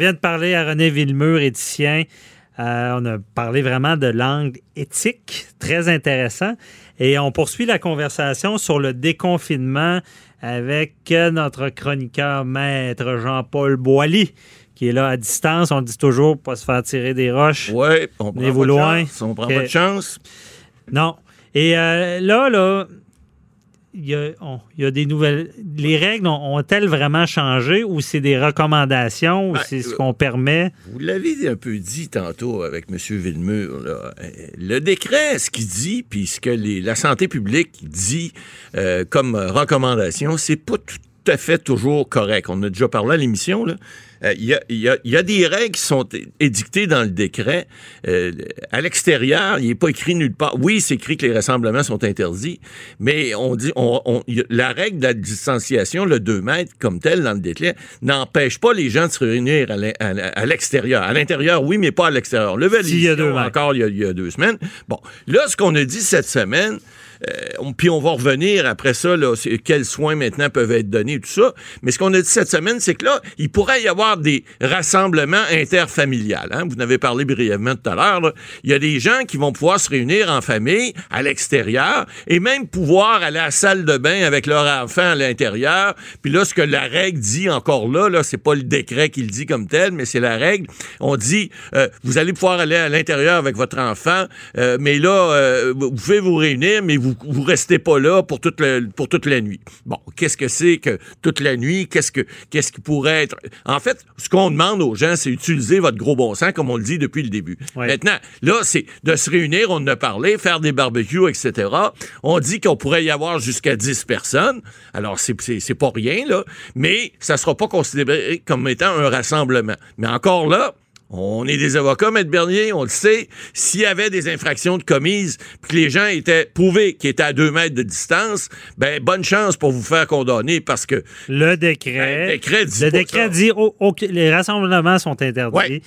Vient de parler à René Villemur, éthicien. Euh, on a parlé vraiment de langue éthique, très intéressant. Et on poursuit la conversation sur le déconfinement avec notre chroniqueur maître Jean-Paul Boilly, qui est là à distance. On dit toujours pas se faire tirer des roches. Oui, on prend pas de loin. chance, On prend pas de chance. Non. Et euh, là, là, il y, a, on- il y a des nouvelles. Les règles ont- ont-elles vraiment changé ou c'est des recommandations ou Ben, c'est ce euh, qu'on permet? Vous l'avez un peu dit tantôt avec M. Villemur. là. Euh, Le décret, ce qu'il dit, puis ce que les- la santé publique dit euh, comme recommandation, c'est pas tout à fait toujours correct. On a déjà parlé à l'émission. là. Euh, Il y, a, il y a- il y a des règles qui sont édictées dans le décret. Euh, à l'extérieur, il n'est pas écrit nulle part. Oui, c'est écrit que les rassemblements sont interdits, mais on dit on, on- il y a- la règle de la distanciation, le 2 mètres comme tel dans le décret, n'empêche pas les gens de se réunir à l'extérieur. À l'intérieur, oui, mais pas à l'extérieur. Le S'il y a deux encore il y a, il y a deux semaines. Bon, là, ce qu'on a dit cette semaine, on- puis on va revenir après ça, là, quels soins maintenant peuvent être donnés, tout ça. Mais ce qu'on a dit cette semaine, c'est que là, il pourrait y avoir des rassemblements interfamiliales. hein. Vous en avez parlé brièvement tout à l'heure. Il y a des gens qui vont pouvoir se réunir en famille à l'extérieur et même pouvoir aller à la salle de bain avec leur enfant à l'intérieur. Puis là, ce que la règle dit encore là, là, c'est pas le décret qui le dit comme tel, mais c'est la règle. On dit, euh, vous allez pouvoir aller à l'intérieur avec votre enfant, euh, mais là, euh, vous pouvez vous réunir, mais vous vous restez pas là pour toute le- pour toute la nuit. Bon, qu'est-ce que c'est que toute la nuit? Qu'est-ce que qu'est-ce qui pourrait être? En fait, ce qu'on demande aux gens, c'est utiliser votre gros bon sens, comme on le dit depuis le début. Ouais. Maintenant, là, c'est de se réunir, on en a parlé, faire des barbecues, etc. On dit qu'on pourrait y avoir jusqu'à 10 personnes. Alors, c'est- c'est c'est pas rien, là, mais ça sera pas considéré comme étant un rassemblement. Mais encore là, on est des avocats, Maître Bernier, on le sait. S'il y avait des infractions de commises, puis que les gens étaient prouvés qu'ils étaient à deux mètres de distance, ben bonne chance pour vous faire condamner parce que Le décret. Ben, le décret dit le pas décret ça. dit oh, ok, les rassemblements sont interdits. Ouais.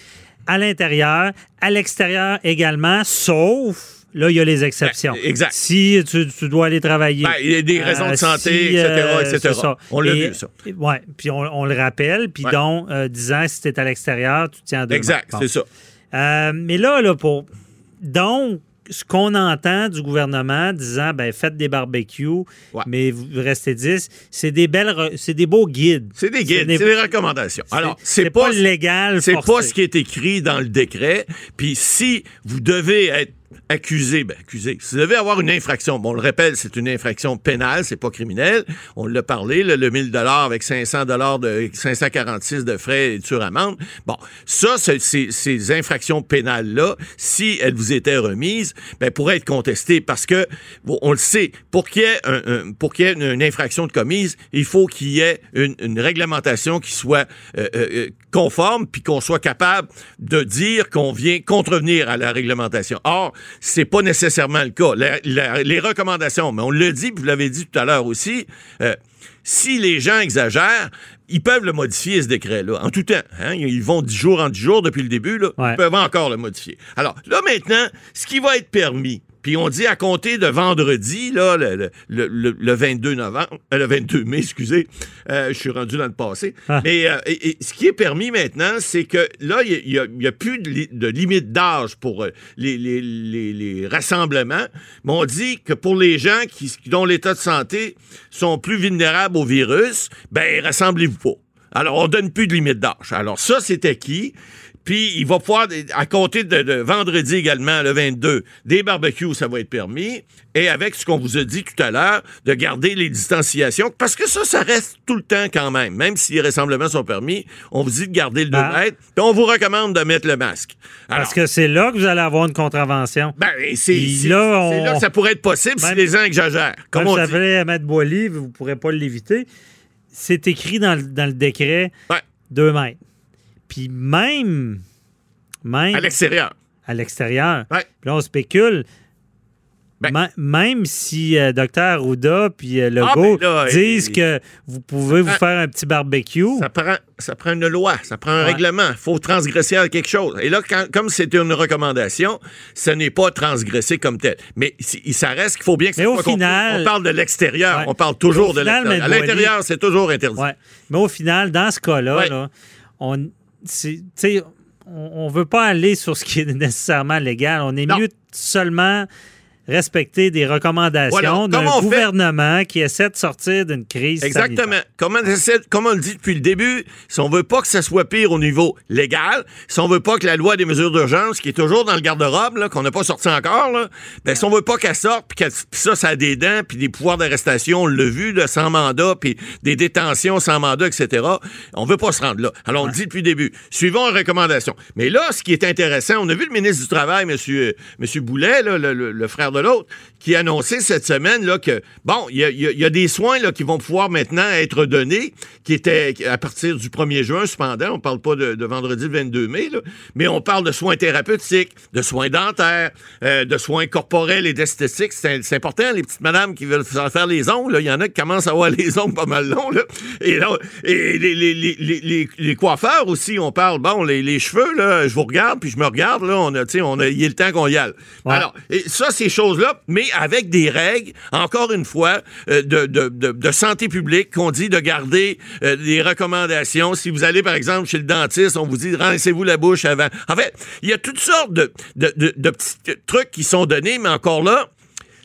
À l'intérieur, à l'extérieur également, sauf. Là, il y a les exceptions. Ben, exact. Si tu, tu dois aller travailler. Ben, il y a des raisons de santé, si, etc., euh, etc. ça. On l'a vu, ça. Oui, puis on, on le rappelle, puis Ouais. donc, euh, disant si tu es à l'extérieur, tu tiens à deux Exact. Bon. c'est ça. Euh, mais là, là, pour. Donc, ce qu'on entend du gouvernement disant, ben, faites des barbecues, Ouais. mais vous restez 10, c'est des belles, re- c'est des beaux guides. C'est des guides, c'est des recommandations. Alors, c'est pas, pas, légal. c'est pas ce qui est écrit dans le décret. Puis si vous devez être accusé, ben accusé, si vous devez avoir une infraction, bon, on le rappelle, c'est une infraction pénale, c'est pas criminel. On l'a parlé, là, le 1000 dollars avec 500 dollars de 546 de frais et de suramende. Bon, ça, c'est- ces infractions pénales là, si elles vous étaient remises, ben pourraient être contestées parce que on le sait, pour qu'il y ait un, pour qu'il y ait une, infraction de commise, il faut qu'il y ait une, une réglementation qui soit euh, euh, euh, conforme puis qu'on soit capable de dire qu'on vient contrevenir à la réglementation. Or, c'est pas nécessairement le cas. La- la- les recommandations, mais on le dit, puis vous l'avez dit tout à l'heure aussi, euh, si les gens exagèrent, ils peuvent le modifier, ce décret-là, en tout temps. hein. Ils vont 10 jours en 10 jours depuis le début, là. Ouais. ils peuvent encore le modifier. Alors, là, maintenant, ce qui va être permis, puis on dit à compter de vendredi, là, le, le- le- le- le 22 novembre, euh, le 22 mai, excusez, euh, je suis rendu dans le passé. Ah. Mais euh, et- et ce qui est permis maintenant, c'est que là, il n'y a, plus de, li- de limite d'âge pour les, les- les- les rassemblements. Mais on dit que pour les gens qui, dont l'état de santé sont plus vulnérables au virus, ben rassemblez-vous pas. Alors, on donne plus de limite d'âge. Alors, ça, c'est acquis. Puis, il va pouvoir, à compter de, de vendredi également, le 22, des barbecues, ça va être permis. Et avec ce qu'on vous a dit tout à l'heure, de garder les distanciations. Parce que ça, ça reste tout le temps quand même. Même si les rassemblements sont permis, on vous dit de garder le 2 Ah. mètres. Puis, on vous recommande de mettre le masque. Alors, Parce que c'est là que vous allez avoir une contravention. ben, c'est là, on- c'est là que ça pourrait être possible si les gens exagèrent. Comme on dit. à Maître Boily, vous ne pourrez pas l'éviter. C'est écrit dans le, dans le décret Ouais. 2 mètres. Puis même Même À l'extérieur. à l'extérieur. Ouais. Puis là, on spécule. Ben- même si euh, Dr. Arruda puis euh, Ah, Legault ben là, disent que vous pouvez vous prend- faire un petit barbecue, Ça prend, ça prend une loi, ça prend un Ouais. règlement. Il faut transgresser à quelque chose. Et là, quand- comme c'est une recommandation, ce n'est pas transgressé comme tel. Mais si- ça reste qu'il faut bien que ça Mais au soit final- On parle de l'extérieur. Ouais. On parle toujours de l'extérieur. À l'intérieur, c'est toujours interdit. Ouais. Mais au final, dans ce cas-là, là, on on ne veut pas aller sur ce qui est nécessairement légal. On est Non. mieux seulement respecter des recommandations Voilà. d'un fait? gouvernement qui essaie de sortir d'une crise Exactement. Comme on, comme on le dit depuis le début, si on veut pas que ça soit pire au niveau légal, si on veut pas que la loi des mesures d'urgence, qui est toujours dans le garde-robe, qu'on n'a pas sorti encore, là, ben, si on veut pas qu'elle sorte, puis ça, ça a des dents, puis des pouvoirs d'arrestation, on l'a vu, là, sans mandat, puis des détentions sans mandat, etc., on veut pas se rendre là. Alors, on le dit depuis le début. Suivons les recommandations. Mais là, ce qui est intéressant, on a vu le ministre du Travail, M. Monsieur, monsieur Boulet, là, le, le- le frère de l'autre, qui a annoncé cette semaine là, que, bon, il y a, y y des soins là, qui vont pouvoir maintenant être donnés, qui étaient à partir du 1er juin, cependant. On parle pas de, de vendredi le 22 mai, là, mais on parle de soins thérapeutiques, de soins dentaires, euh, de soins corporels et d'esthétiques. C'est c'est important, les petites madames qui veulent faire les ongles. Il y en a qui commencent à avoir les ongles pas mal longs. Là. Et, là, et les, les- les- les- les- les coiffeurs aussi, on parle, bon, les, cheveux, là, je vous regarde, puis je me regarde, là, on a, on a, il est le temps qu'on y aille. Ouais. Alors, et ça, ces choses-là, mais avec des règles, encore une fois, euh, de, de- de- de santé publique, qu'on dit de garder euh, des recommandations. Si vous allez, par exemple, chez le dentiste, on vous dit, rincez-vous la bouche avant. En fait, il y a toutes sortes de, petits trucs qui sont donnés, mais encore là,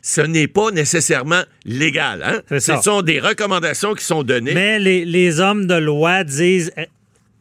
ce n'est pas nécessairement légal. Hein? Ce sont des recommandations qui sont données. Mais les, les hommes de loi disent euh,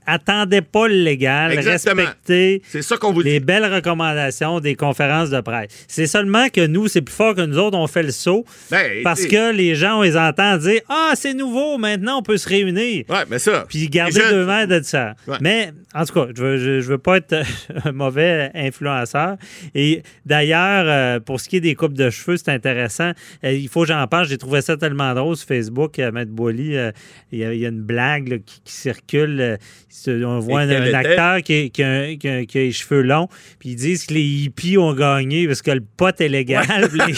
attendez pas le légal, Exactement. respectez C'est ça qu'on vous dit. les belles recommandations des conférences de presse. C'est seulement que nous, c'est plus fort que nous autres, on fait le saut Ben, parce que les gens, on les entend dire Ah, c'est nouveau, maintenant on peut se réunir. Ouais, mais ça. Puis garder jeunes- deux mètres de ça. Ouais. Mais, en tout cas, je veux, je, je veux pas être un mauvais influenceur. Et d'ailleurs, euh, pour ce qui est des coupes de cheveux, c'est intéressant. Euh, il faut que j'en parle. J'ai trouvé ça tellement drôle sur Facebook. Euh, Maître Boily, euh, il y, a- il y a une blague là, qui, qui circule. On voit un, acteur qui, qui a, qui a- qui a les cheveux longs, puis ils disent que les hippies ont gagné parce que le pot est légal, les,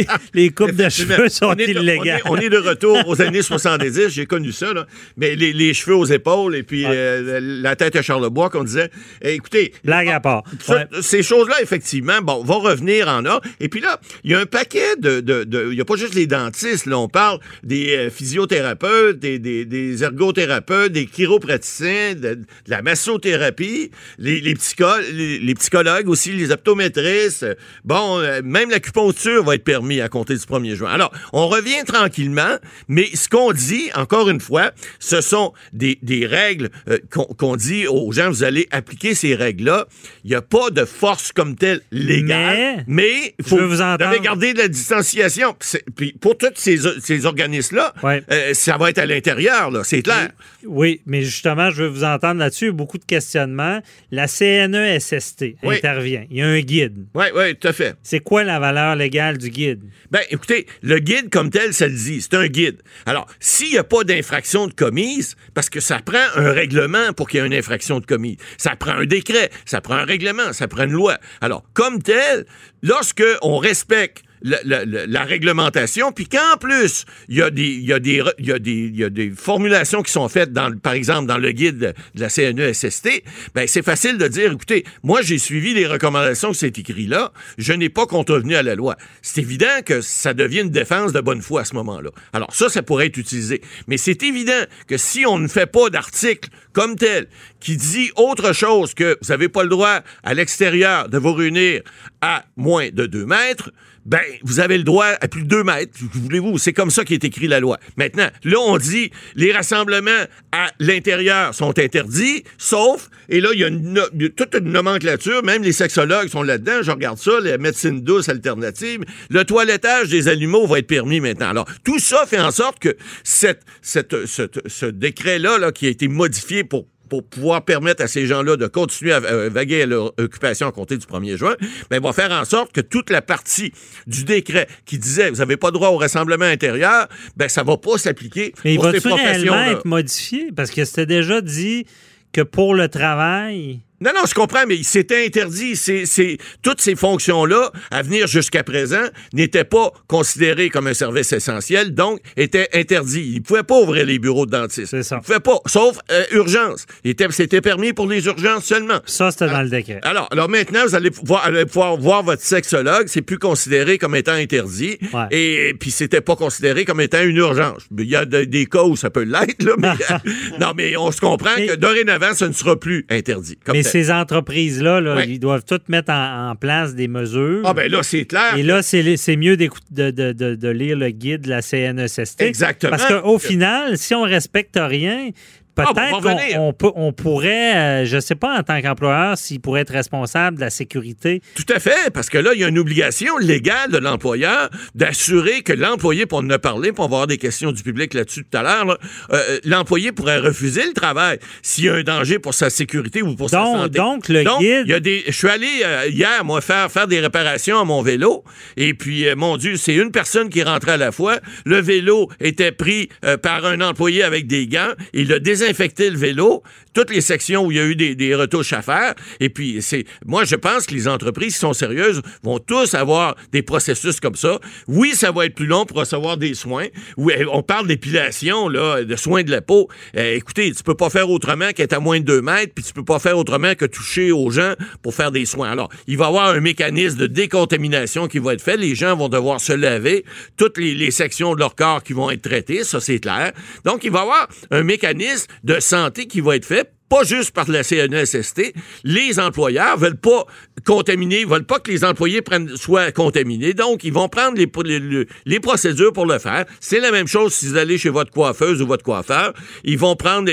les- les coupes de cheveux sont on, illégales. est, on est de retour aux années 70, j'ai connu ça, là. mais les, les cheveux aux épaules et puis euh, la tête à Charlebois qu'on disait. Eh, écoutez, Blague à part. ça, Ouais. ces choses-là, effectivement, bon, vont revenir en or. Et puis là, il y a un paquet de... de- de- Il n'y a pas juste les dentistes, là, on parle des euh, physiothérapeutes, des, des, des ergothérapeutes, des chiropraticiens, de, de la massothérapie, les, les, psycho- les, les psychologues aussi, les optométristes. Bon, euh, même l'acupuncture va être permis à compter du 1er juin. Alors, on revient tranquillement, mais ce qu'on dit, encore une fois, ce sont des, des règles euh, qu'on dit aux gens, vous allez appliquer ces règles-là. Il n'y a pas de force comme telle légale, mais il faut vous devez garder de la distanciation. Puis pour tous ces, ces organismes-là, Ouais. euh, ça va être à l'intérieur, c'est clair. Oui, mais justement, je veux vous entendre là-dessus. Beaucoup de questionnements. La CNESST Oui. intervient. Il y a un guide. Oui, oui, tout à fait. C'est quoi la valeur légale du guide? Ben, écoutez, le guide comme tel, ça le dit, c'est un guide. Alors, s'il n'y a pas d'infraction de commise, parce que ça prend un règlement pour qu'il y ait une infraction de commise, ça prend un décret, ça prend un règlement, ça prend une loi. Alors, comme tel, lorsque on respecte la, réglementation, puis qu'en plus, il y, a des- formulations qui sont faites, par exemple, dans le guide de, la CNESST, ben c'est facile de dire, écoutez, moi, j'ai suivi les recommandations que c'est écrit là, je n'ai pas contrevenu à la loi. C'est évident que ça devient une défense de bonne foi à ce moment-là. Alors ça, ça pourrait être utilisé. Mais c'est évident que si on ne fait pas d'article comme tel qui dit autre chose que vous n'avez pas le droit à l'extérieur de vous réunir à moins de 2 mètres, ben, vous avez le droit à plus de 2 mètres. Voulez-vous? C'est comme ça qu'est écrit la loi. Maintenant, là, on dit les rassemblements à l'intérieur sont interdits, sauf, et là, il y a toute une nomenclature, même les sexologues sont là-dedans, je regarde ça, la médecine douce alternative, le toilettage des animaux va être permis maintenant. Alors, tout ça fait en sorte que cette, cette- ce, ce décret-là, là, qui a été modifié pour pour pouvoir permettre à ces gens-là de continuer à vaguer à leur occupation à compter du 1er juin, ben, va faire en sorte que toute la partie du décret qui disait vous n'avez pas droit au rassemblement intérieur, ben, ça va pas s'appliquer Mais il pour ces va-tu réellement professions-là. être modifié? Parce que c'était déjà dit que pour le travail, Non, non, je comprends, mais c'était interdit. C'est, c'est, toutes ces fonctions-là, à venir jusqu'à présent, n'étaient pas considérées comme un service essentiel, donc étaient interdits. Ils ne pouvaient pas ouvrir les bureaux de dentiste. C'est ça. Ils ne pouvaient pas, sauf euh, urgence. C'était permis pour les urgences seulement. Ça, c'était dans le décret. Alors, alors maintenant, vous allez pouvoir, allez pouvoir voir votre sexologue. C'est plus considéré comme étant interdit. Ouais. Et, puis, c'était pas considéré comme étant une urgence. Il y a de- des cas où ça peut l'être, là, mais, non, mais on se comprend Mais- que dorénavant, ça ne sera plus interdit. comme Mais. Ces entreprises-là, là, ils doivent toutes mettre en, en place des mesures. Ah, ben là, c'est clair. Et là, c'est mieux de, de- de- de lire le guide de la CNESST. Exactement. Parce qu'au final, si on respecte rien, Ah, peut-être on qu'on on pourrait, euh, je ne sais pas, en tant qu'employeur, s'il pourrait être responsable de la sécurité. Tout à fait, parce que là, il y a une obligation légale de l'employeur d'assurer que l'employé, pour parlé, puis on va avoir des questions du public là-dessus tout à l'heure, là, euh, l'employé pourrait refuser le travail s'il y a un danger pour sa sécurité ou pour sa santé. donc, le Donc, guide- il y a des, je suis allé euh, hier, moi, faire, faire des réparations à mon vélo, et puis, euh, mon Dieu, c'est une personne qui rentrait à la fois. Le vélo était pris euh, par un employé avec des gants. Il a désinfecté le vélo, toutes les sections où il y a eu des, retouches à faire. Et puis, c'est, moi, je pense que les entreprises qui sont sérieuses vont tous avoir des processus comme ça. Oui, ça va être plus long pour recevoir des soins. Oui, on parle d'épilation, là, de soins de la peau. Euh, écoutez, tu peux pas faire autrement qu'être à moins de 2 mètres, puis tu peux pas faire autrement que toucher aux gens pour faire des soins. Alors, il va y avoir un mécanisme de décontamination qui va être fait. Les gens vont devoir se laver. Toutes les, les sections de leur corps qui vont être traitées, ça c'est clair. Donc, il va y avoir un mécanisme de santé qui va être fait pas juste par la CNESST, les employeurs veulent pas contaminer, veulent pas que les employés prennent, soient contaminés, donc ils vont prendre les, procédures pour le faire. C'est la même chose si vous allez chez votre coiffeuse ou votre coiffeur, ils vont prendre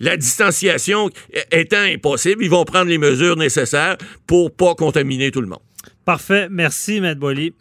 la distanciation étant impossible, ils vont prendre les mesures nécessaires pour pas contaminer tout le monde. Parfait. Merci, Maître Boily.